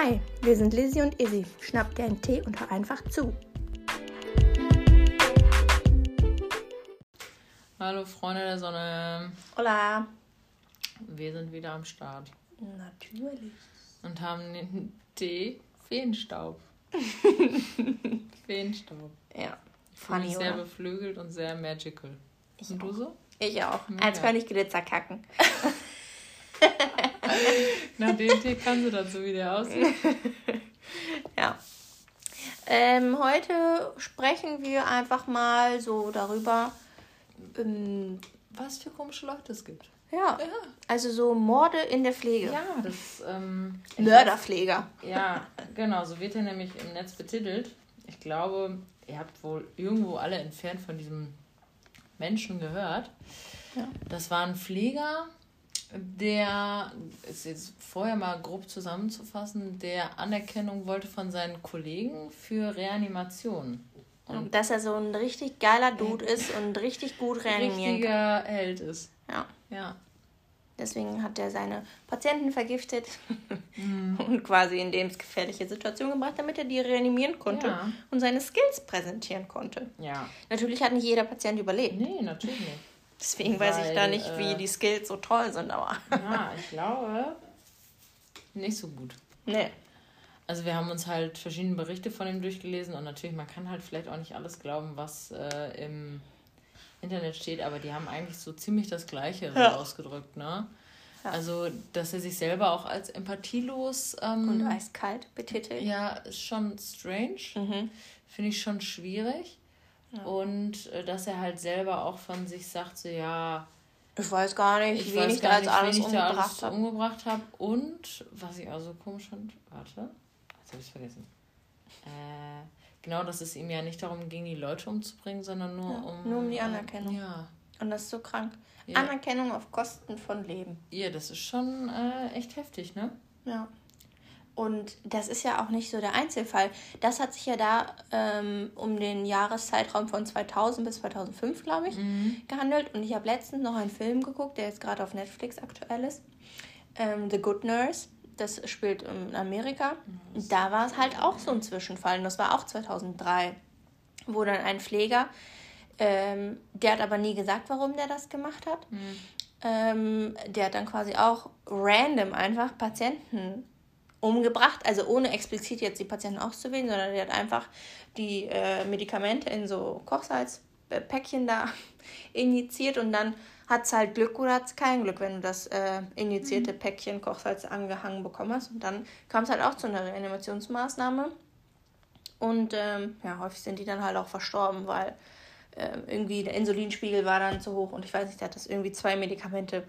Hi, wir sind Lizzie und Izzy. Schnapp dir einen Tee und hör einfach zu. Hallo Freunde der Sonne. Hola. Wir sind wieder am Start Natürlich. und haben den Tee Feenstaub. Feenstaub. Ja. Ich fühle mich sehr oder? beflügelt und sehr magical. und du so? Ich auch. Mega. Als könnte ich Glitzer kacken. Nach dem Tee kannst du dazu, wie der aussieht. Ja. Ähm, heute sprechen wir einfach mal so darüber. Ähm, Was für komische Leute es gibt. ja. Ja. Also so Morde in der Pflege. Ja, das. Ähm, Mörderpfleger. Ja, genau, so wird er nämlich im Netz betitelt. Ich glaube, ihr habt wohl irgendwo alle entfernt von diesem Menschen gehört. Ja. Das war ein Pfleger, der, ist jetzt vorher mal grob zusammenzufassen, der Anerkennung wollte von seinen Kollegen für Reanimation. Und dass er so ein richtig geiler Dude ist und richtig gut reanimieren kann. Richtiger Held ist. Ja. Ja. Deswegen hat er seine Patienten vergiftet Mhm. und quasi in lebensgefährliche Situationen gebracht, damit er die reanimieren konnte Ja. und seine Skills präsentieren konnte. Ja. Natürlich hat nicht jeder Patient überlebt. Nee, natürlich nicht. Deswegen weiß ich Weil, da nicht, wie äh, die Skills so toll sind, aber. Ja, ich glaube, nicht so gut. nee. Also wir haben uns halt verschiedene Berichte von ihm durchgelesen und natürlich, man kann halt vielleicht auch nicht alles glauben, was äh, im Internet steht, aber die haben eigentlich so ziemlich das Gleiche so Ja. ausgedrückt, ne? Ja. Also, dass er sich selber auch als empathielos ähm, Und eiskalt betitelt. ja, ist schon strange. Mhm. Finde ich schon schwierig. Und äh, dass er halt selber auch von sich sagt, so ja, Ich weiß gar nicht, ich wen weiß ich da jetzt alles wen ich da umgebracht alles habe. umgebracht habe. Und, was ich auch so komisch fand, warte, jetzt habe ich es vergessen. Äh, genau, dass es ihm ja nicht darum ging, die Leute umzubringen, sondern nur Ja, um... nur um die Anerkennung. Ja. Und das ist so krank. Ja. Anerkennung auf Kosten von Leben. ja, das ist schon äh, echt heftig, ne? Ja. Und das ist ja auch nicht so der Einzelfall. Das hat sich ja da ähm, um den Jahreszeitraum von 2000 bis 2005, glaube ich, gehandelt. Und ich habe letztens noch einen Film geguckt, der jetzt gerade auf Netflix aktuell ist. Ähm, The Good Nurse. Das spielt in Amerika. Und da war es halt auch so ein Zwischenfall. Und das war auch 2003, wo dann ein Pfleger, ähm, der hat aber nie gesagt, warum der das gemacht hat. Ähm, der hat dann quasi auch random einfach Patienten umgebracht, also ohne explizit jetzt die Patienten auszuwählen, sondern der hat einfach die äh, Medikamente in so Kochsalzpäckchen da injiziert und dann hat es halt Glück oder hat es kein Glück, wenn du das äh, injizierte Päckchen Kochsalz angehangen bekommen hast. Und dann kam es halt auch zu einer Reanimationsmaßnahme. Und ähm, ja, häufig sind die dann halt auch verstorben, weil ähm, irgendwie der Insulinspiegel war dann zu hoch und ich weiß nicht, der hat das irgendwie zwei Medikamente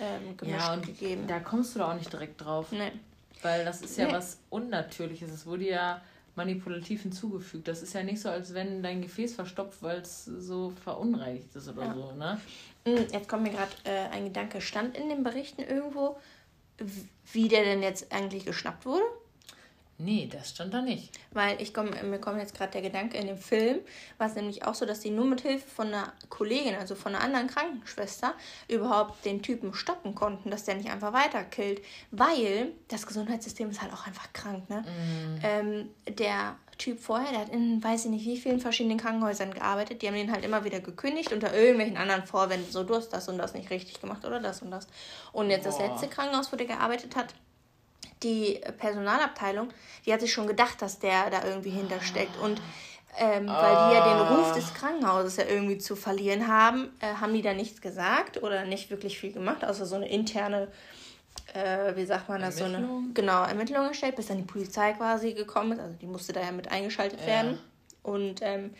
ähm, gemischt Ja, und gegeben. da kommst du da auch nicht direkt drauf. Nee. Weil das ist ja Nee. was Unnatürliches. Es wurde ja manipulativ hinzugefügt. Das ist ja nicht so, als wenn dein Gefäß verstopft, weil es so verunreinigt ist oder Ja. so, ne? Mm, Jetzt kommt mir gerade äh, ein Gedanke. Stand in den Berichten irgendwo, wie der denn jetzt eigentlich geschnappt wurde? Nee, das stand da nicht. Weil ich komm, mir kommt jetzt gerade der Gedanke, in dem Film war es nämlich auch so, dass die nur mit Hilfe von einer Kollegin, also von einer anderen Krankenschwester, überhaupt den Typen stoppen konnten, dass der nicht einfach weiterkillt. Weil das Gesundheitssystem ist halt auch einfach krank, ne? Ähm, der Typ vorher, der hat in weiß ich nicht wie vielen verschiedenen Krankenhäusern gearbeitet. Die haben den halt immer wieder gekündigt unter irgendwelchen anderen Vorwänden. So, du hast das und das nicht richtig gemacht oder das und das. Und jetzt das Boah. letzte Krankenhaus, wo der gearbeitet hat, die Personalabteilung, die hat sich schon gedacht, dass der da irgendwie hintersteckt. Und ähm, weil die ja den Ruf des Krankenhauses ja irgendwie zu verlieren haben, äh, haben die da nichts gesagt oder nicht wirklich viel gemacht, außer so eine interne, äh, wie sagt man das, so eine Ermittlung? genau, Ermittlung gestellt, bis dann die Polizei quasi gekommen ist. Also die musste da ja mit eingeschaltet Ja. werden. Und ähm,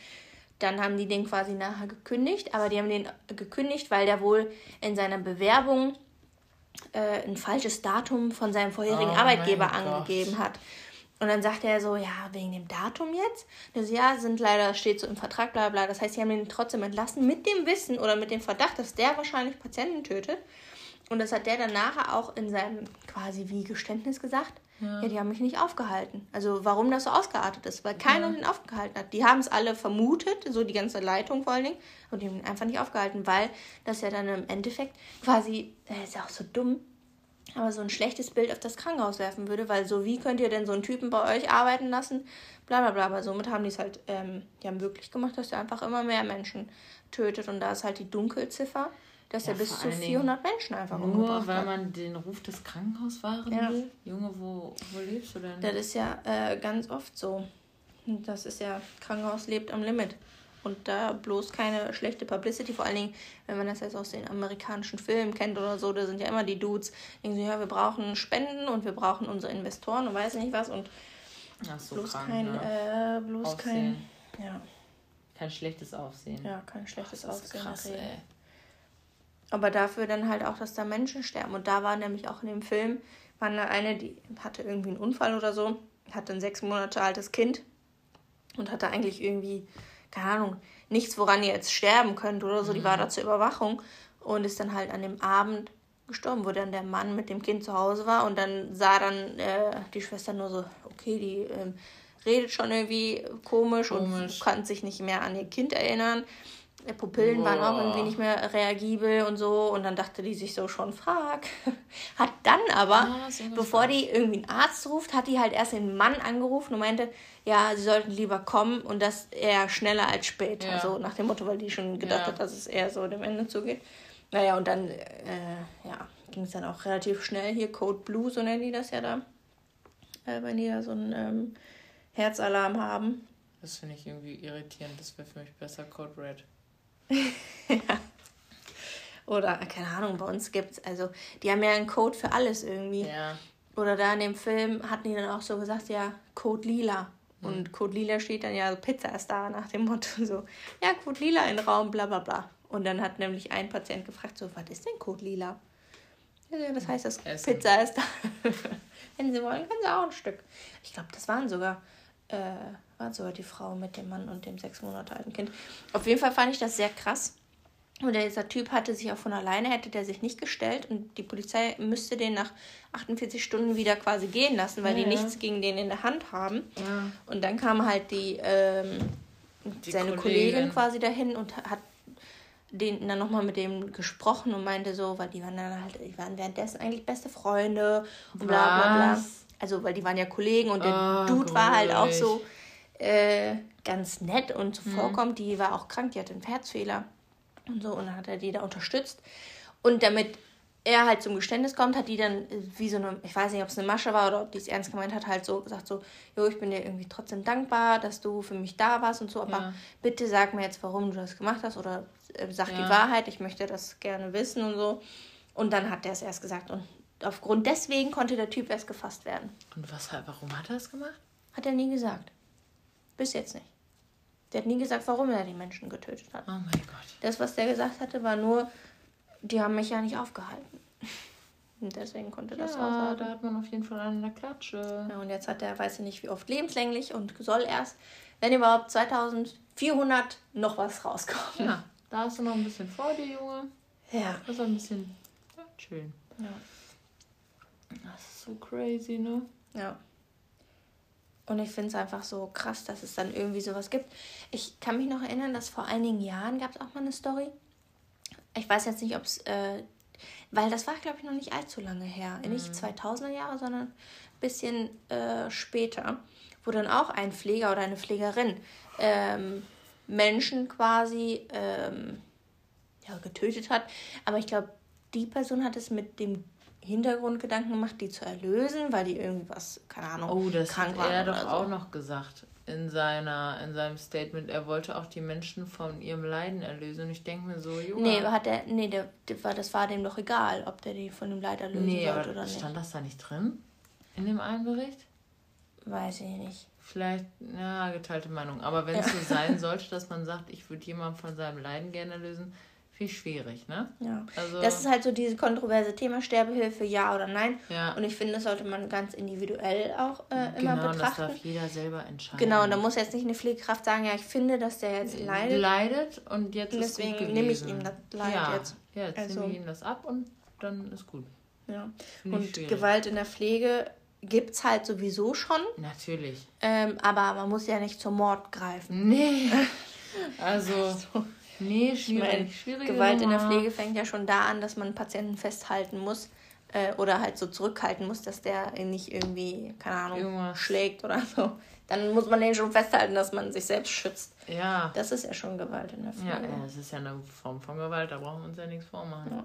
dann haben die den quasi nachher gekündigt, aber die haben den gekündigt, weil der wohl in seiner Bewerbung äh, ein falsches Datum von seinem vorherigen Oh Arbeitgeber Gott. angegeben hat. Und dann sagt er so, ja, wegen dem Datum jetzt? Und so, ja, sind leider, steht so im Vertrag, bla bla. Das heißt, sie haben ihn trotzdem entlassen mit dem Wissen oder mit dem Verdacht, dass der wahrscheinlich Patienten tötet. Und das hat der dann nachher auch in seinem quasi wie Geständnis gesagt. Ja. die haben mich nicht aufgehalten. Also warum das so ausgeartet ist, weil keiner den aufgehalten hat. Die haben es alle vermutet, so die ganze Leitung vor allen Dingen, und die haben ihn einfach nicht aufgehalten, weil das ja dann im Endeffekt quasi, das ist ja auch so dumm, aber so ein schlechtes Bild auf das Krankenhaus werfen würde, weil so wie könnt ihr denn so einen Typen bei euch arbeiten lassen, bla bla bla. Aber somit haben die es halt ähm, ja, möglich gemacht, dass er einfach immer mehr Menschen tötet. Und da ist halt die Dunkelziffer, dass ja, er bis zu 400 Menschen einfach nur umgebracht weil hat. man den Ruf des Krankenhauses wahren ja. will? Junge, wo, wo lebst du denn? Das ist ja äh, ganz oft so. Das ist ja, Krankenhaus lebt am Limit. Und da bloß keine schlechte Publicity, vor allen Dingen, wenn man das jetzt aus den amerikanischen Filmen kennt oder so, da sind ja immer die Dudes, die sagen, ja, wir brauchen Spenden und wir brauchen unsere Investoren und weiß nicht was und so, bloß krank, kein, ne? äh, bloß Aufsehen. kein, ja. Kein schlechtes Aufsehen. Ja, kein schlechtes Ach, Aufsehen. Krass, ey. Aber dafür dann halt auch, dass da Menschen sterben. Und da war nämlich auch in dem Film, war eine, die hatte irgendwie einen Unfall oder so, hatte ein sechs Monate altes Kind und hatte eigentlich irgendwie keine Ahnung, nichts, woran ihr jetzt sterben könnt oder so. Die war mhm. da zur Überwachung und ist dann halt an dem Abend gestorben, wo dann der Mann mit dem Kind zu Hause war und dann sah dann äh, die Schwester nur so, okay, die ähm, redet schon irgendwie komisch, komisch, und kann sich nicht mehr an ihr Kind erinnern. Die Pupillen waren auch irgendwie nicht mehr reagibel und so. Und dann dachte die sich so schon, fuck. Hat dann aber, ah, bevor die irgendwie einen Arzt ruft, hat die halt erst den Mann angerufen und meinte, ja, sie sollten lieber kommen und das eher schneller als später. Ja. So nach dem Motto, weil die schon gedacht ja. hat, dass es eher so dem Ende zugeht. Naja, und dann äh, ja, ging es dann auch relativ schnell hier. Code Blue, so nennen die das ja da. Äh, wenn die da so einen ähm, Herzalarm haben. Das finde ich irgendwie irritierend. Das wäre für mich besser Code Red. Ja. Oder, keine Ahnung, bei uns gibt es, also, die haben ja einen Code für alles irgendwie. Ja. Oder da in dem Film hatten die dann auch so gesagt, ja, Code Lila. Und mhm. Code Lila steht dann ja, Pizza ist da, nach dem Motto so, ja, Code Lila in Raum, bla bla bla. Und dann hat nämlich ein Patient gefragt, so, was ist denn Code Lila? Ja, das heißt, das Essen. Pizza ist da. Wenn Sie wollen, können Sie auch ein Stück. Ich glaube, das waren sogar, äh, waren sogar die Frau mit dem Mann und dem sechs Monate alten Kind. Auf jeden Fall fand ich das sehr krass. Und dieser Typ hatte sich auch von alleine, hätte der sich nicht gestellt und die Polizei müsste den nach 48 Stunden wieder quasi gehen lassen, weil ja, die ja. nichts gegen den in der Hand haben. Ja. Und dann kam halt die, ähm, die seine Kollegin. Kollegin quasi dahin und hat den dann nochmal mit dem gesprochen und meinte so, weil die waren dann halt, die waren währenddessen eigentlich beste Freunde und bla bla bla. Also, weil die waren ja Kollegen und der oh, Dude war halt auch so äh, ganz nett und zuvorkommt. Mhm. Die war auch krank, die hatte einen Herzfehler und so. Und dann hat er die da unterstützt. Und damit er halt zum Geständnis kommt, hat die dann wie so eine, ich weiß nicht, ob es eine Masche war oder ob die es ernst gemeint hat, halt so gesagt so, jo, ich bin dir irgendwie trotzdem dankbar, dass du für mich da warst und so, aber ja. bitte sag mir jetzt, warum du das gemacht hast oder äh, sag ja. die Wahrheit, ich möchte das gerne wissen und so. Und dann hat er es erst gesagt und aufgrund deswegen konnte der Typ erst gefasst werden. Und was, warum hat er es gemacht? Hat er nie gesagt. Bis jetzt nicht. Der hat nie gesagt, warum er die Menschen getötet hat. Oh mein Gott. Das, was der gesagt hatte, war nur, die haben mich ja nicht aufgehalten. Und deswegen konnte das ja, aussagen. da hat man auf jeden Fall eine Klatsche. Ja, und jetzt hat er, weiß ich nicht, wie oft lebenslänglich und soll erst, wenn überhaupt, 2400 noch was rauskommen. Ja, da hast du noch ein bisschen vor dir, Junge. Ja. Das ist ein bisschen ja, schön. Ja. Das ist so crazy, ne? Ja. Und ich finde es einfach so krass, dass es dann irgendwie sowas gibt. Ich kann mich noch erinnern, dass vor einigen Jahren gab es auch mal eine Story. Ich weiß jetzt nicht, ob es, äh, weil das war, glaube ich, noch nicht allzu lange her. Mhm. Nicht 2000er Jahre, sondern ein bisschen äh, später, wo dann auch ein Pfleger oder eine Pflegerin ähm, Menschen quasi ähm, ja, getötet hat. Aber ich glaube, die Person hat es mit dem Hintergrundgedanken gemacht, die zu erlösen, weil die irgendwas, keine Ahnung, oh, das krank hat er doch so. auch noch gesagt in seiner in seinem Statement. Er wollte auch die Menschen von ihrem Leiden erlösen. Und ich denke mir so, Junge. Nee, hat er, nee, der, der das war dem doch egal, ob der die von dem Leid erlösen nee, wollte oder nicht. Stand das da nicht drin? In dem einen Bericht? Weiß ich nicht. Vielleicht, ja, geteilte Meinung. Aber wenn es ja. so sein sollte, dass man sagt, ich würde jemanden von seinem Leiden gerne lösen, viel schwierig, ne? Ja. Also, das ist halt so dieses kontroverse Thema Sterbehilfe, ja oder nein. Ja. Und ich finde, das sollte man ganz individuell auch äh, immer genau, betrachten. Genau, das darf jeder selber entscheiden. Genau, und da muss jetzt nicht eine Pflegekraft sagen, ja, ich finde, dass der jetzt leidet. Leidet und jetzt und deswegen nehme ich ihm das Leid ja. jetzt. Ja, jetzt also, nehme ich ihm das ab und dann ist gut. Ja. Und schwierig. Gewalt in der Pflege gibt es halt sowieso schon. Natürlich. Ähm, aber man muss ja nicht zum Mord greifen. Nee. Also, so. Nee, schwierig. Ich mein, Gewalt Nummer. in der Pflege fängt ja schon da an, dass man Patienten festhalten muss, Äh, oder halt so zurückhalten muss, dass der ihn nicht irgendwie, keine Ahnung, Irgendwas. schlägt oder so. Dann muss man den schon festhalten, dass man sich selbst schützt. Ja. Das ist ja schon Gewalt in der Familie. Ja, das ist ja eine Form von Gewalt, da brauchen wir uns ja nichts vormachen.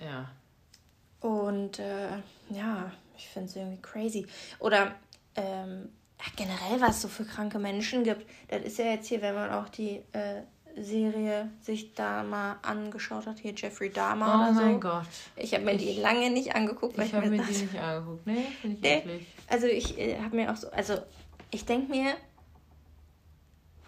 Ja. ja. Und äh, ja, ich finde es irgendwie crazy. Oder ähm, generell, was es so für kranke Menschen gibt. Das ist ja jetzt hier, wenn man auch die äh, Serie sich da mal angeschaut hat, hier Jeffrey Dahmer oh oder so. Oh mein Gott. Ich habe mir ich, die lange nicht angeguckt. Weil ich habe mir das, die nicht angeguckt. Nee, finde ich nee. Wirklich. Also ich äh, habe mir auch so, also ich denke mir,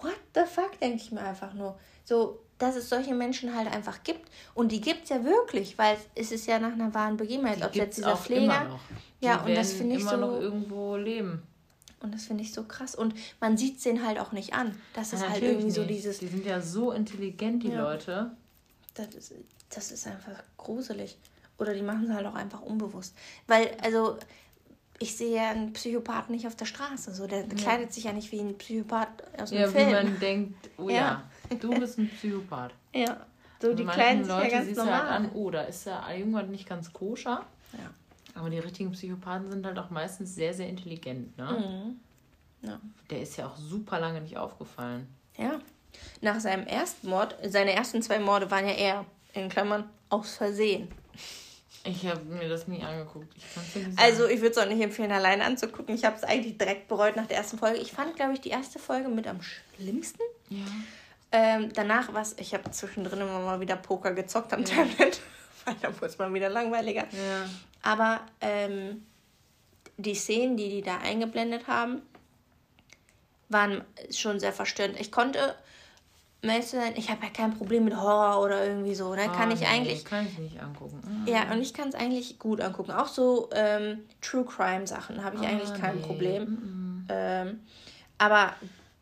what the fuck, denke ich mir einfach nur. So, dass es solche Menschen halt einfach gibt. Und die gibt es ja wirklich, weil es ist ja nach einer wahren Begebenheit. Ob jetzt dieser Pfleger. ja, und das finde ich so. noch irgendwo leben. Und das finde ich so krass. Und man sieht es denen halt auch nicht an. Das ist ja, halt irgendwie nicht. so dieses. Die sind ja so intelligent, die ja. Leute. Das ist, das ist einfach gruselig. Oder die machen es halt auch einfach unbewusst. Weil, also, ich sehe ja einen Psychopathen nicht auf der Straße. So, der ja. kleidet sich ja nicht wie ein Psychopath aus einem ja, Film. Ja, wie man denkt, oh ja, du bist ein Psychopath. ja, so die kleinen Leute ja ganz siehst normal. halt an, oh, da ist der irgendwann nicht ganz koscher. Aber die richtigen Psychopathen sind halt auch meistens sehr, sehr intelligent, ne? Mhm. Ja. Der ist ja auch super lange nicht aufgefallen. Ja. Nach seinem ersten Mord, seine ersten zwei Morde waren ja eher, in Klammern, aus Versehen. Ich habe mir das nie angeguckt. Ich also ich würde es auch nicht empfehlen, alleine anzugucken. Ich habe es eigentlich direkt bereut nach der ersten Folge. Ich fand, glaube ich, die erste Folge mit am schlimmsten. Ja. Ähm, danach war es, ich habe zwischendrin immer mal wieder Poker gezockt am ja. Tablet. Weil da wurde es mal wieder langweiliger. Ja. Aber ähm, die Szenen, die die da eingeblendet haben, waren schon sehr verstörend. Ich konnte, meinst du denn, ich habe ja kein Problem mit Horror oder irgendwie so. Ne? kann oh, ich nee, eigentlich. kann ich nicht angucken. Mhm. Ja, und ich kann es eigentlich gut angucken. Auch so ähm, True Crime Sachen habe ich oh, eigentlich kein nee. Problem. Mhm. Ähm, aber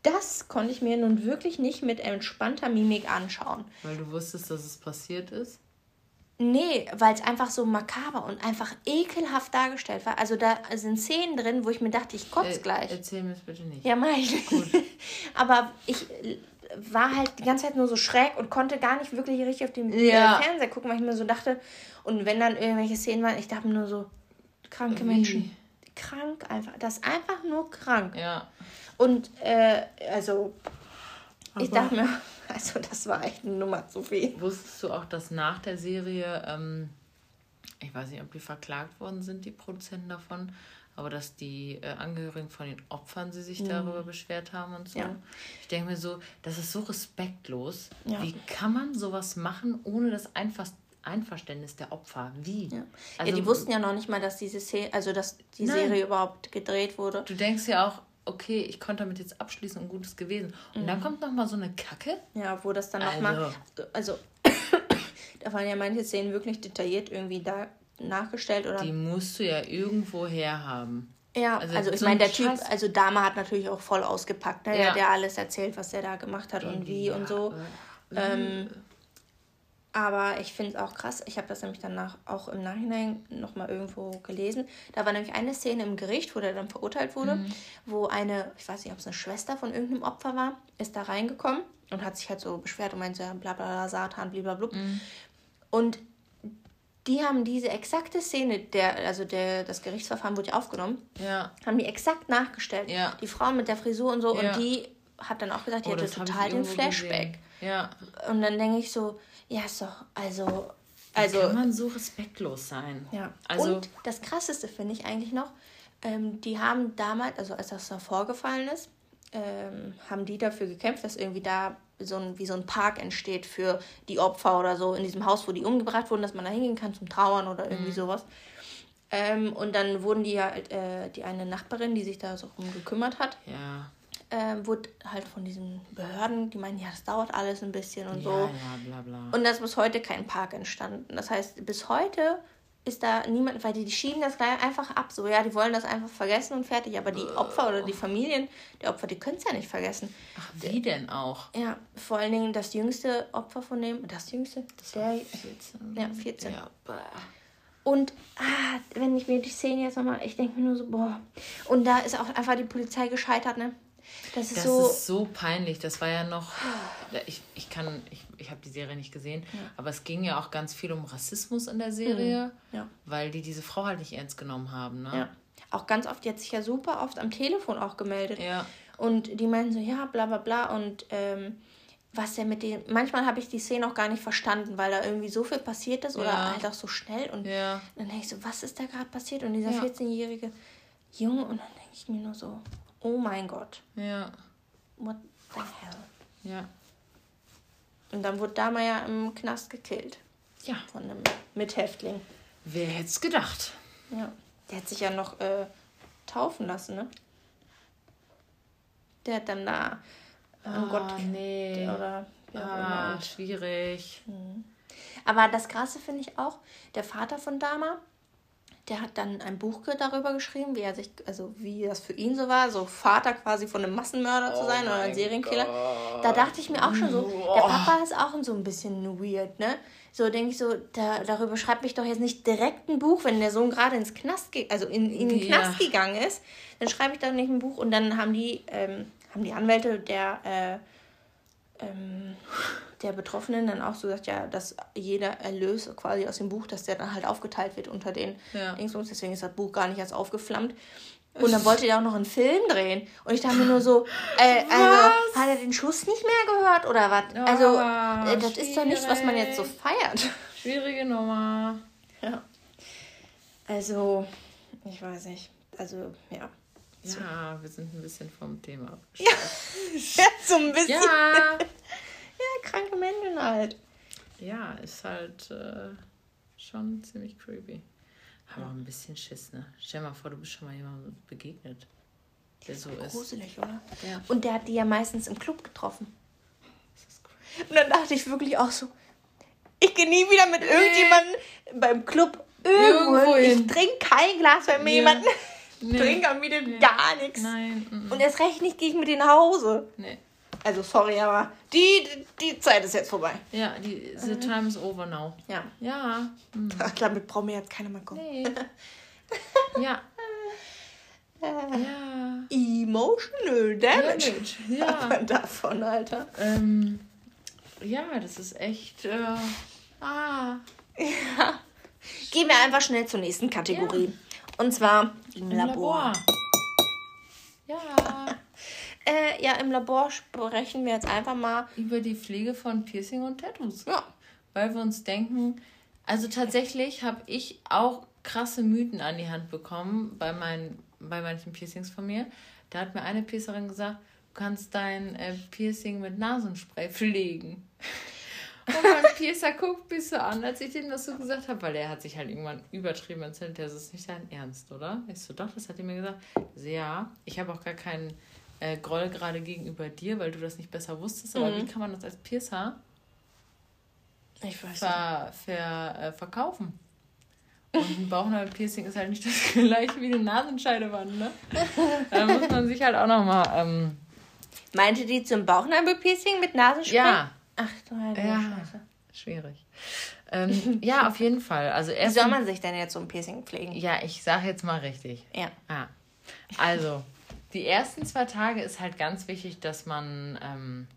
das konnte ich mir nun wirklich nicht mit entspannter Mimik anschauen. Weil du wusstest, dass es passiert ist? Nee, weil es einfach so makaber und einfach ekelhaft dargestellt war. Also da sind Szenen drin, wo ich mir dachte, ich kotze äh, gleich. Erzähl mir es bitte nicht. Ja, mach ich. Gut. Aber ich war halt die ganze Zeit nur so schräg und konnte gar nicht wirklich richtig auf den ja. Fernseher gucken, weil ich mir so dachte, und wenn dann irgendwelche Szenen waren, ich dachte mir nur so, kranke Wie? Menschen. Krank einfach. Das ist einfach nur krank. Ja. Und äh, also, Aber ich dachte mir, Also das war echt eine Nummer zu viel. Wusstest du auch, dass nach der Serie, ähm, ich weiß nicht, ob die verklagt worden sind, die Produzenten davon, aber dass die äh, Angehörigen von den Opfern sie sich mhm. darüber beschwert haben und so. Ja. Ich denke mir so, das ist so respektlos. Ja. Wie kann man sowas machen, ohne das einfach Einverständnis der Opfer. Wie? Ja. Also, ja, die wussten ja noch nicht mal, dass diese Serie, also dass die nein. Serie überhaupt gedreht wurde. Du denkst ja auch, okay, ich konnte damit jetzt abschließen und Gutes gewesen. Und mhm. dann kommt noch mal so eine Kacke. Ja, wo das dann also. noch mal, also da waren ja manche Szenen wirklich detailliert irgendwie da nachgestellt oder. Die musst du ja irgendwo herhaben. Ja, also, also ich meine, der Typ, also Dame hat natürlich auch voll ausgepackt, ne? Ja. Der hat ja alles erzählt, was der da gemacht hat und wie ja, und so. Ähm, aber ich finde es auch krass. Ich habe das nämlich danach auch im Nachhinein nochmal irgendwo gelesen. Da war nämlich eine Szene im Gericht, wo der dann verurteilt wurde, mhm. wo eine, ich weiß nicht, ob es eine Schwester von irgendeinem Opfer war, ist da reingekommen und hat sich halt so beschwert und meinte, bla bla bla, Satan, blablabla. Mhm. Und die haben diese exakte Szene, der, also der, das Gerichtsverfahren wurde ja aufgenommen, ja. haben die exakt nachgestellt. Ja. Die Frau mit der Frisur und so. Ja. Und die hat dann auch gesagt, die oh, hatte total den Flashback. Ja. Und dann denke ich so, ja, ist doch, also. also kann man so respektlos sein? Ja. Also, Und das Krasseste finde ich eigentlich noch, ähm, die haben damals, also als das da vorgefallen ist, ähm, haben die dafür gekämpft, dass irgendwie da so ein, wie so ein Park entsteht für die Opfer oder so in diesem Haus, wo die umgebracht wurden, dass man da hingehen kann zum Trauern oder irgendwie mhm. sowas. Ähm, und dann wurden die halt, äh, die eine Nachbarin, die sich da so rum gekümmert hat, ja äh, wurde halt von diesen Behörden, die meinen, ja, das dauert alles ein bisschen und ja, so. Ja, bla, bla. Und da ist bis heute kein Park entstanden. Das heißt, bis heute ist da niemand, weil die, die schieben das gleich einfach ab. So, ja, die wollen das einfach vergessen und fertig. Aber die Opfer oder die Familien der Opfer, die können es ja nicht vergessen. Ach, wie denn auch? Ja, vor allen Dingen das jüngste Opfer von dem, das jüngste? Das der, 14. Ja, 14. Ja, und ah, wenn ich mir die Szene jetzt nochmal, ich denke mir nur so, boah. Und da ist auch einfach die Polizei gescheitert, ne? Das ist, das so, ist so peinlich. Das war ja noch. Ich, ich kann, ich, ich habe die Serie nicht gesehen, ja. aber es ging ja auch ganz viel um Rassismus in der Serie, mhm. ja. weil die diese Frau halt nicht ernst genommen haben. Ne? Ja. Auch ganz oft, die hat sich ja super oft am Telefon auch gemeldet. Ja. Und die meinen so, ja, bla bla bla. Und ähm, was der mit den. Manchmal habe ich die Szene auch gar nicht verstanden, weil da irgendwie so viel passiert ist oder ja. halt auch so schnell. Und ja. dann denke ich so, was ist da gerade passiert? Und dieser ja. 14-jährige Junge, und dann denke ich mir nur so, oh mein Gott. Ja. What the hell? Ja. Und dann wurde Dama ja im Knast gekillt. Ja. Von einem Mithäftling. Wer hätte es gedacht? Ja. Der hat sich ja noch äh, taufen lassen, ne? Der hat dann da an oh, Gott nee. oder ja, ah, schwierig. Mhm. Aber das Krasse finde ich auch, der Vater von Dama, der hat dann ein Buch darüber geschrieben, wie er sich, also wie das für ihn so war, so Vater quasi von einem Massenmörder oh zu sein oder ein Serienkiller. Gott. Da dachte ich mir auch schon so, der Papa ist auch so ein bisschen weird, ne? So denke ich so, da, darüber schreibt mich doch jetzt nicht direkt ein Buch, wenn der Sohn gerade ins Knast, also in, in den ja. Knast gegangen ist, dann schreibe ich da nicht ein Buch und dann haben die ähm, haben die Anwälte der, äh, ähm, der Betroffenen dann auch so gesagt, ja, dass jeder Erlös quasi aus dem Buch, dass der dann halt aufgeteilt wird unter den ja. Dingsbums. Deswegen ist das Buch gar nicht erst aufgeflammt. Und dann wollte er auch noch einen Film drehen. Und ich dachte mir nur so, äh, also, hat er den Schuss nicht mehr gehört oder was? Oh, also, äh, das ist doch nichts, was man jetzt so feiert. Schwierige Nummer. Ja. Also, ich weiß nicht. Also, ja. Ja, wir sind ein bisschen vom Thema Ja, ja so ein bisschen. Ja. ja, kranke Menschen halt. Ja, ist halt äh, schon ziemlich creepy. Aber auch ein bisschen Schiss, ne? Stell dir mal vor, du bist schon mal jemandem begegnet, der so ist. Gruselig, oder? Ja. Und der hat die ja meistens im Club getroffen. Und dann dachte ich wirklich auch so, ich gehe nie wieder mit irgendjemandem beim Club irgendwo. Ich trinke kein Glas, wenn mir ja. jemand Nee. Trinken am Miete nee. gar nichts. Nein. Mm -mm. Und erst recht nicht gehe ich mit denen nach Hause. Nee. Also sorry, aber die, die Zeit ist jetzt vorbei. Ja, die, the mhm. time is over now. Ja. Ja. Mhm. Ach, damit brauchen wir jetzt keiner mehr kommen. Nee. ja. ja. Emotional Damage. damage. Ja. davon, Alter. Ähm, ja, das ist echt. Äh, ah. Ja. Gehen wir einfach schnell zur nächsten Kategorie. Ja. Und zwar im, Im Labor. Labor. Ja. äh, ja, im Labor sprechen wir jetzt einfach mal über die Pflege von Piercing und Tattoos. Ja. Weil wir uns denken, also tatsächlich habe ich auch krasse Mythen an die Hand bekommen bei, meinen, bei manchen Piercings von mir. Da hat mir eine Piercerin gesagt, du kannst dein äh, Piercing mit Nasenspray pflegen. Und mein Piercer guckt mich so an, als ich dem das so gesagt habe, weil er hat sich halt irgendwann übertrieben erzählt, das ist nicht dein Ernst, oder? Ich so, doch, das hat er mir gesagt. So, ja, ich habe auch gar keinen äh, Groll gerade gegenüber dir, weil du das nicht besser wusstest, aber mhm. wie kann man das als Piercer ich weiß ver, ver, äh, verkaufen? Und ein Bauchnabelpiercing ist halt nicht das gleiche wie eine Nasenscheidewand, ne? Da muss man sich halt auch nochmal. Ähm Meinte die zum Bauchnabelpiercing mit Nasenspray? Ja, Ach du Heilige ja, Scheiße. Schwierig. Ähm, ja, auf jeden Fall. Also erst Wie soll man sich denn jetzt so ein Piercing pflegen? Ja, ich sage jetzt mal richtig. Ja. Ah. Also, die ersten zwei Tage ist halt ganz wichtig, dass man. Ähm,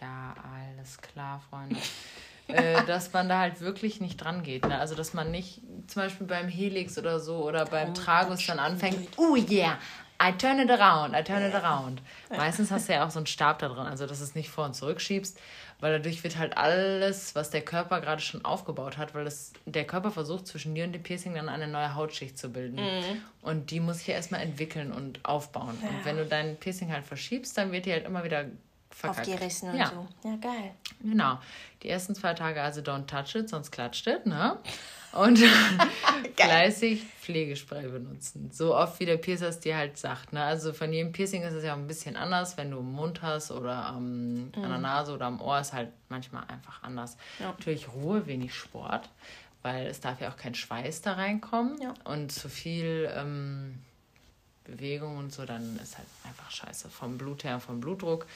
ja, alles klar, Freunde. äh, dass man da halt wirklich nicht dran geht. Ne? Also, dass man nicht zum Beispiel beim Helix oder so oder beim oh, Tragus dann anfängt, oh yeah, I turn it around, I turn it around. Meistens hast du ja auch so einen Stab da drin, also dass du es nicht vor und zurück schiebst, weil dadurch wird halt alles, was der Körper gerade schon aufgebaut hat, weil das, der Körper versucht zwischen dir und dem Piercing dann eine neue Hautschicht zu bilden. Mhm. Und die muss sich ja erstmal entwickeln und aufbauen. Ja. Und wenn du dein Piercing halt verschiebst, dann wird die halt immer wieder verkackt. Aufgerissen und ja. so. Ja, geil. Genau. Die ersten zwei Tage also don't touch it, sonst klatscht it, ne? Und fleißig Pflegespray benutzen. So oft wie der Piercer es dir halt sagt. Ne? Also von jedem Piercing ist es ja auch ein bisschen anders. Wenn du im Mund hast oder ähm, mhm. an der Nase oder am Ohr ist halt manchmal einfach anders. Ja. Natürlich Ruhe, wenig Sport, weil es darf ja auch kein Schweiß da reinkommen. Ja. Und zu viel ähm, Bewegung und so, dann ist halt einfach scheiße. Vom Blut her, vom Blutdruck.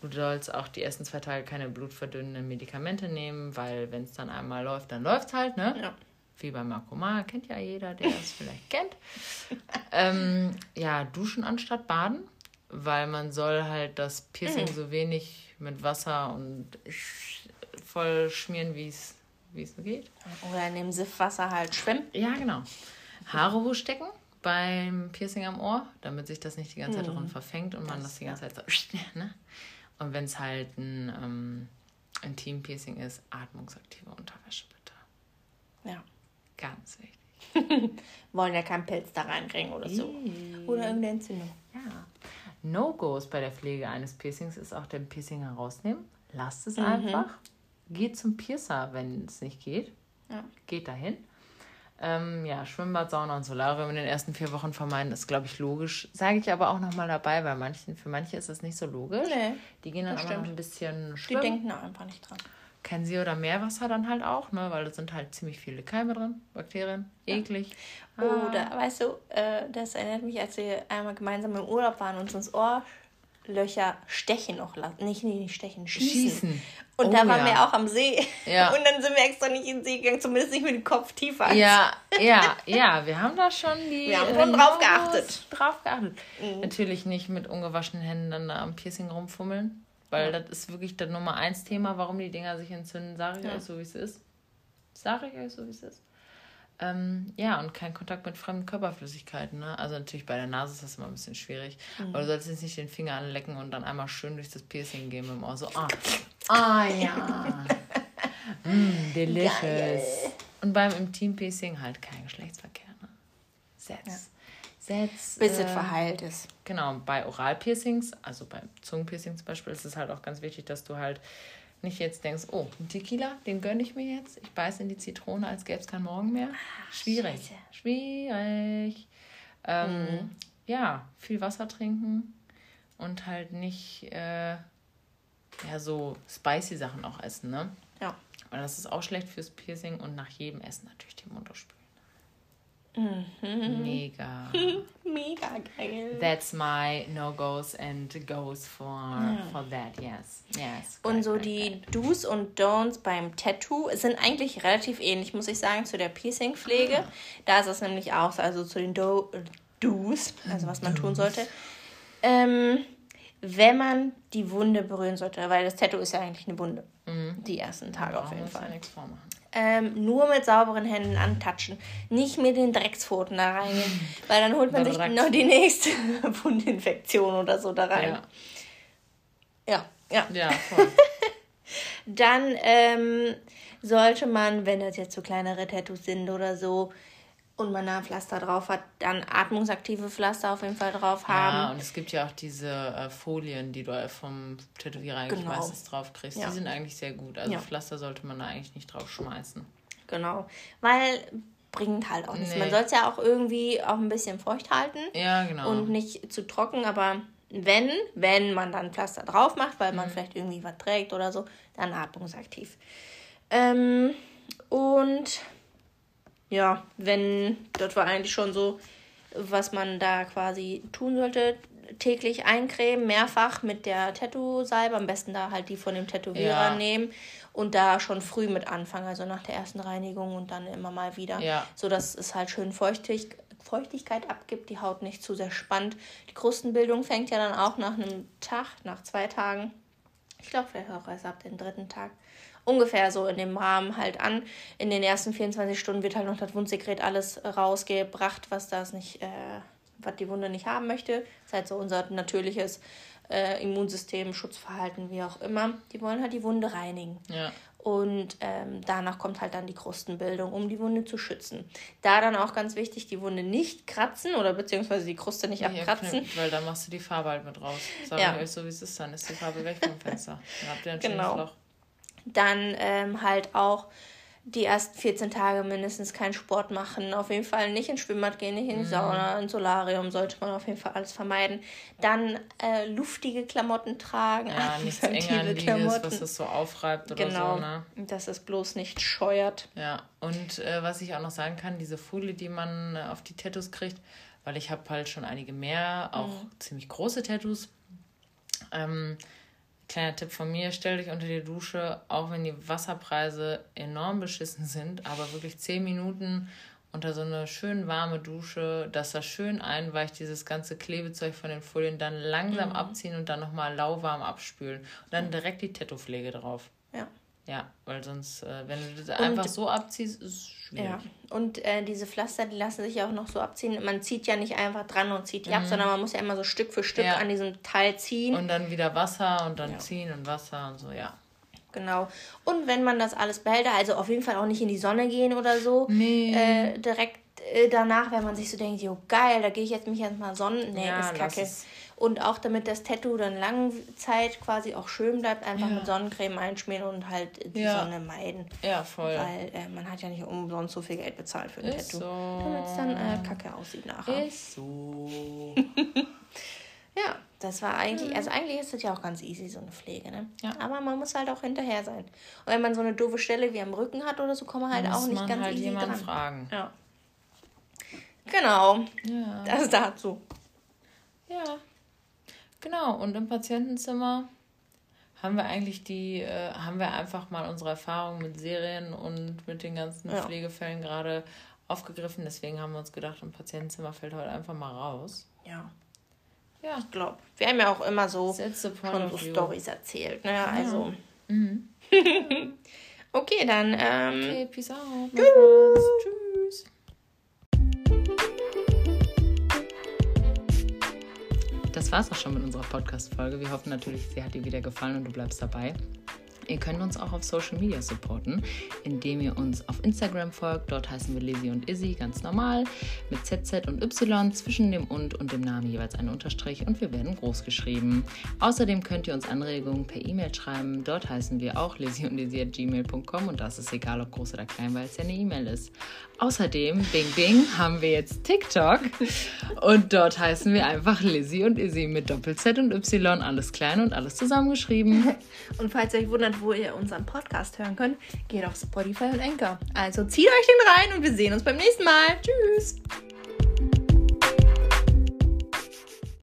Du sollst auch die ersten zwei Tage keine blutverdünnenden Medikamente nehmen, weil wenn es dann einmal läuft, dann läuft es halt, ne? Ja. Wie bei Makoma, kennt ja jeder, der es vielleicht kennt. ähm, ja, duschen anstatt baden, weil man soll halt das Piercing Mhm. so wenig mit Wasser und voll schmieren, wie es wie es geht. Oder in dem Siffwasser halt schwimmen. Ja, genau. Haare hochstecken beim Piercing am Ohr, damit sich das nicht die ganze Zeit darin verfängt und man das, die ganze Zeit so. Ne? Und wenn es halt ein ähm, Intim-Piercing ist, atmungsaktive Unterwäsche bitte. Ja. Ganz wichtig. Wollen ja keinen Pilz da reinkriegen oder so. Oder irgendeine Entzündung. Ja. No-Gos bei der Pflege eines Piercings ist auch den Piercing herausnehmen. Lasst es einfach. Geht zum Piercer, wenn es nicht geht. Ja. Geht dahin. Ähm, ja, Schwimmbad, Sauna und Solarium in den ersten vier Wochen vermeiden ist, glaube ich, logisch. Sage ich aber auch nochmal dabei, weil manchen, für manche ist das nicht so logisch. Nee, Die gehen dann noch stimmt. ein bisschen Die schwimmen. denken da einfach nicht dran. Kein See- oder Meerwasser dann halt auch, ne? weil da sind halt ziemlich viele Keime drin, Bakterien. Eklig. Ah. Oder, weißt du, äh, das erinnert mich, als wir einmal gemeinsam im Urlaub waren und uns Ohrlöcher stechen noch lassen. Nicht, nee, nicht stechen, schießen. Schießen. Und Oh da waren ja. wir auch am See. Ja. Und dann sind wir extra nicht in den See gegangen, zumindest nicht mit dem Kopf tiefer. als- Ja, ja, ja, wir haben da schon die. Wir haben schon drauf geachtet. Mhm. Drauf geachtet. Natürlich nicht mit ungewaschenen Händen dann da am Piercing rumfummeln, weil das ist wirklich das Nummer eins Thema, warum die Dinger sich entzünden. Sage ich Ja. euch so, wie es ist. Sage ich euch so, wie es ist. Ähm, ja, und kein Kontakt mit fremden Körperflüssigkeiten. Ne? Also natürlich bei der Nase ist das immer ein bisschen schwierig. Mhm. Aber du solltest jetzt nicht den Finger anlecken und dann einmal schön durch das Piercing gehen mit dem Ohr. So, ah, ah ja. mm, delicious. Und beim Intim-Piercing halt kein Geschlechtsverkehr. Ne? Setz. Setz. Bis es äh, verheilt ist. Genau, bei Oralpiercings, also beim Zungenpiercing zum Beispiel, ist es halt auch ganz wichtig, dass du halt nicht jetzt denkst, oh, ein Tequila, den gönne ich mir jetzt. Ich beiß in die Zitrone, als gäbe es keinen Morgen mehr. Schwierig. Scheiße. Schwierig. Ähm, Ja, viel Wasser trinken und halt nicht äh, ja, so spicy Sachen auch essen, ne? Ja. Weil das ist auch schlecht fürs Piercing und nach jedem Essen natürlich den Mund ausspülen. Mhm. Mega. Mega geil. That's my no-goes and goes for, for that, yes. Yes. Und great, so great, die great. Do's und Don'ts beim Tattoo sind eigentlich relativ ähnlich, muss ich sagen, zu der Piercing-Pflege. Ah. Da ist es nämlich auch, so, also zu den Do Do's, also was man tun sollte. Ähm, wenn man die Wunde berühren sollte, weil das Tattoo ist ja eigentlich eine Wunde. Die ersten Tage auf Brauchen wir jeden uns ja Fall. nichts vormachen. Ähm, nur mit sauberen Händen antatschen. Nicht mit den Dreckspfoten da reingehen, weil dann holt man sich noch die nächste Wundinfektion oder so da rein. Ja, Ja, ja. ja voll. Dann ähm, sollte man, wenn das jetzt so kleinere Tattoos sind oder so und man da Pflaster drauf hat, dann atmungsaktive Pflaster auf jeden Fall drauf ja, haben. und es gibt ja auch diese äh, Folien, die du äh, vom Tätowierer eigentlich Genau. meistens drauf kriegst. Ja. Die sind eigentlich sehr gut. Also Ja. Pflaster sollte man da eigentlich nicht drauf schmeißen. Genau. Weil bringt halt auch nichts. Nee. Man soll es ja auch irgendwie auch ein bisschen feucht halten Ja, genau. und nicht zu trocken, aber wenn, wenn man dann Pflaster drauf macht, weil Mhm. man vielleicht irgendwie was trägt oder so, dann atmungsaktiv. Ähm, und ja, wenn, das war eigentlich schon so, was man da quasi tun sollte. Täglich eincremen, mehrfach mit der Tattoo-Salbe, am besten da halt die von dem Tätowierer Ja. nehmen und da schon früh mit anfangen, also nach der ersten Reinigung und dann immer mal wieder, Ja. so dass es halt schön feuchtig, Feuchtigkeit abgibt, die Haut nicht zu sehr spannt. Die Krustenbildung fängt ja dann auch nach einem Tag, nach zwei Tagen, ich glaube vielleicht auch erst ab dem dritten Tag, ungefähr so in dem Rahmen halt an. In den ersten 24 Stunden wird halt noch das Wundsekret alles rausgebracht, was das nicht, äh, was die Wunde nicht haben möchte. Das ist halt so unser natürliches äh, Immunsystem, Schutzverhalten, wie auch immer. Die wollen halt die Wunde reinigen. ja. Und ähm, danach kommt halt dann die Krustenbildung, um die Wunde zu schützen. Da dann auch ganz wichtig, die Wunde nicht kratzen oder beziehungsweise die Kruste nicht Nicht abkratzen. abknippt, weil dann machst du die Farbe halt mit raus. Sag Ja. ich euch so, wie es ist, dann ist die Farbe weg vom Fenster. Dann habt ihr ein schönes Genau. Loch. Dann ähm, halt auch die ersten 14 Tage mindestens keinen Sport machen. Auf jeden Fall nicht ins Schwimmbad gehen, nicht in Mhm. die Sauna, ins Solarium sollte man auf jeden Fall alles vermeiden. Dann äh, luftige Klamotten tragen, Ja, nichts atmungsaktive Enganliegendes, was das so aufreibt oder Genau, so, ne? dass es bloß nicht scheuert. Ja, und äh, was ich auch noch sagen kann, diese Folie, die man äh, auf die Tattoos kriegt, weil ich habe halt schon einige mehr, auch Mhm. ziemlich große Tattoos. Ähm, kleiner Tipp von mir, stell dich unter die Dusche, auch wenn die Wasserpreise enorm beschissen sind, aber wirklich 10 Minuten unter so eine schön warme Dusche, dass das schön einweicht, dieses ganze Klebezeug von den Folien, dann langsam mhm. abziehen und dann nochmal lauwarm abspülen. Und dann direkt die Tattoo-Pflege drauf. Ja. Weil sonst, äh, wenn du das und, einfach so abziehst, ist es schwierig. Ja, und äh, diese Pflaster, die lassen sich ja auch noch so abziehen. Man zieht ja nicht einfach dran und zieht die mhm. ab, sondern man muss ja immer so Stück für Stück ja. an diesem Teil ziehen. Und dann wieder Wasser und dann ja. ziehen und Wasser und so, ja. Genau. Und wenn man das alles behält, also auf jeden Fall auch nicht in die Sonne gehen oder so, nee. äh, direkt äh, danach, wenn man sich so denkt, jo geil, da gehe ich jetzt mich jetzt mal sonnen. Nee, ist kacke. Und auch damit das Tattoo dann lange Zeit quasi auch schön bleibt, einfach ja. mit Sonnencreme einschmieren und halt die ja. Sonne meiden. Ja, voll. Weil äh, man hat ja nicht umsonst so viel Geld bezahlt für ein ist Tattoo. So. Damit es dann äh, kacke aussieht nachher. Ist so. ja, das war eigentlich, also eigentlich ist das ja auch ganz easy, so eine Pflege, ne? Ja. Aber man muss halt auch hinterher sein. Und wenn man so eine doofe Stelle wie am Rücken hat oder so, kann man halt muss auch nicht ganz halt easy dran. fragen. Ja. Genau. Ja. Das dazu. Ja. Genau, und im Patientenzimmer haben wir eigentlich die, äh, haben wir einfach mal unsere Erfahrungen mit Serien und mit den ganzen ja. Pflegefällen gerade aufgegriffen. Deswegen haben wir uns gedacht, im Patientenzimmer fällt heute einfach mal raus. Ja. Ja. Ich glaube. Wir haben ja auch immer so schon so Stories erzählt. Ne? Also. Mhm. okay, dann. Ähm, okay, peace out. Tschüss. Tschüss. Das es auch schon mit unserer Podcast-Folge. Wir hoffen natürlich, sie hat dir wieder gefallen und du bleibst dabei. Ihr könnt uns auch auf Social Media supporten, indem ihr uns auf Instagram folgt. Dort heißen wir Lizzie und Izzy ganz normal mit ZZ und Y zwischen dem und und dem Namen jeweils ein Unterstrich und wir werden groß geschrieben. Außerdem könnt ihr uns Anregungen per E-Mail schreiben. Dort heißen wir auch Lizzie und Izzy at gmail.com und das ist egal, ob groß oder klein, weil es ja eine E-Mail ist. Außerdem, Bing Bing, haben wir jetzt TikTok und dort heißen wir einfach Lizzie und Izzy mit Doppel-Z und Y, alles klein und alles zusammengeschrieben. Und falls ihr euch wundert, wo ihr unseren Podcast hören könnt, geht auf Spotify und Anchor. Also zieht euch den rein und wir sehen uns beim nächsten Mal. Tschüss!